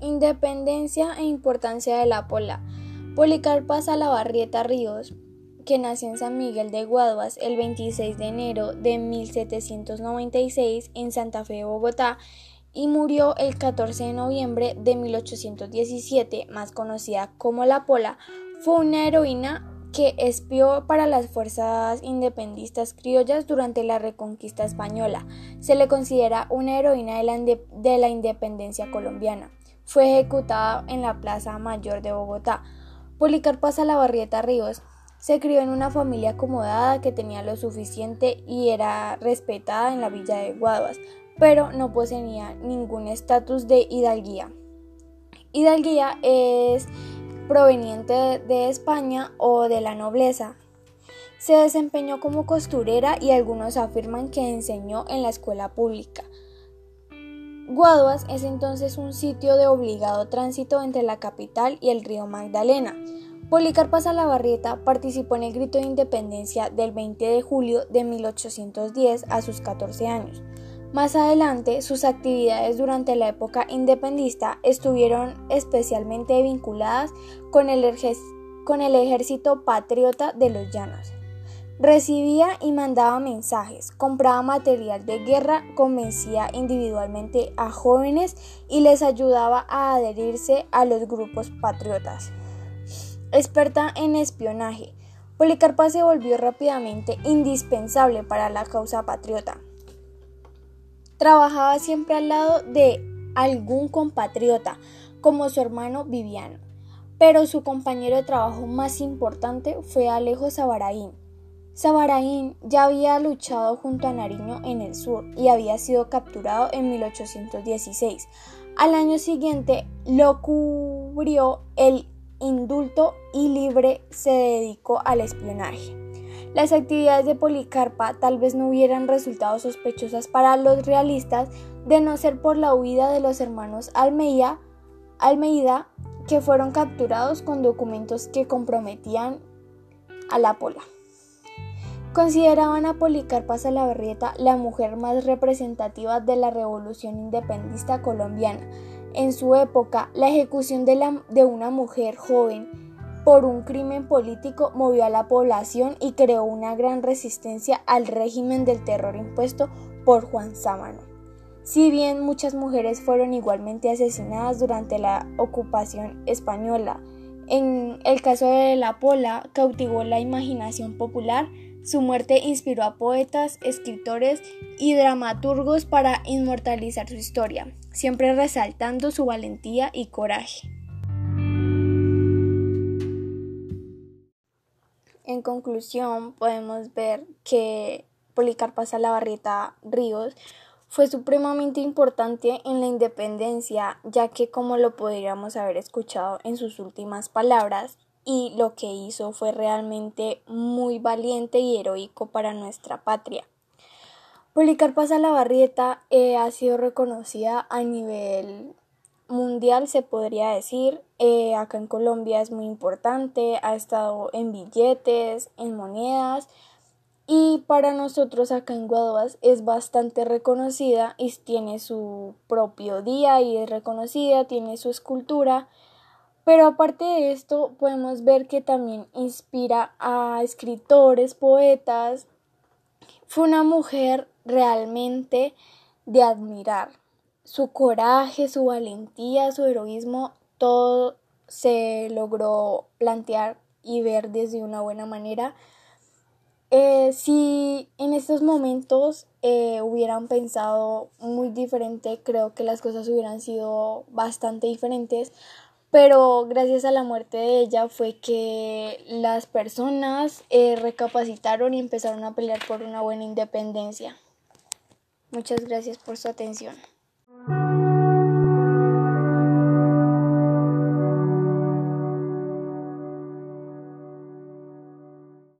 Independencia e importancia de la pola. Policarpa Salabarrieta Ríos, que nació en San Miguel de Guaduas el 26 de enero de 1796 en Santa Fe, Bogotá, y murió el 14 de noviembre de 1817, más conocida como La Pola, fue una heroína que espió para las fuerzas independistas criollas durante la reconquista española. Se le considera una heroína de de la independencia colombiana. Fue ejecutada en la Plaza Mayor de Bogotá. Policarpa Salabarrieta Ríos se crió en una familia acomodada que tenía lo suficiente y era respetada en la villa de Guaduas, pero no poseía ningún estatus de hidalguía. Hidalguía es proveniente de España o de la nobleza. Se desempeñó como costurera y algunos afirman que enseñó en la escuela pública. Guaduas es entonces un sitio de obligado tránsito entre la capital y el río Magdalena. Policarpa Salabarrieta participó en el grito de independencia del 20 de julio de 1810 a sus 14 años. Más adelante, sus actividades durante la época independista estuvieron especialmente vinculadas con el, con el ejército patriota de los llanos. Recibía y mandaba mensajes, compraba material de guerra, convencía individualmente a jóvenes y les ayudaba a adherirse a los grupos patriotas. Experta en espionaje, Policarpa se volvió rápidamente indispensable para la causa patriota trabajaba siempre al lado de algún compatriota, como su hermano Viviano. Pero su compañero de trabajo más importante fue Alejo Sabaraín. Sabaraín ya había luchado junto a Nariño en el sur y había sido capturado en 1816. Al año siguiente lo cubrió el indulto y libre se dedicó al espionaje. Las actividades de Policarpa tal vez no hubieran resultado sospechosas para los realistas de no ser por la huida de los hermanos Almeida, Almeida que fueron capturados con documentos que comprometían a la pola. Consideraban a Policarpa Salaverrieta la mujer más representativa de la revolución independista colombiana. En su época, la ejecución de, de una mujer joven por un crimen político movió a la población y creó una gran resistencia al régimen del terror impuesto por Juan Sámano. Si bien muchas mujeres fueron igualmente asesinadas durante la ocupación española, en el caso de la Pola cautivó la imaginación popular, su muerte inspiró a poetas, escritores y dramaturgos para inmortalizar su historia, siempre resaltando su valentía y coraje. En conclusión, podemos ver que Policarpa Salabarrieta Ríos fue supremamente importante en la independencia, ya que como lo podríamos haber escuchado en sus últimas palabras, y lo que hizo fue realmente muy valiente y heroico para nuestra patria. Policarpa Salabarrieta eh, ha sido reconocida a nivel mundial se podría decir. Eh, acá en Colombia es muy importante, ha estado en billetes, en monedas y para nosotros acá en Guaduas es bastante reconocida y tiene su propio día y es reconocida, tiene su escultura. Pero aparte de esto podemos ver que también inspira a escritores, poetas. Fue una mujer realmente de admirar su coraje, su valentía, su heroísmo, todo se logró plantear y ver desde una buena manera. Eh, si en estos momentos eh, hubieran pensado muy diferente, creo que las cosas hubieran sido bastante diferentes, pero gracias a la muerte de ella fue que las personas eh, recapacitaron y empezaron a pelear por una buena independencia. Muchas gracias por su atención.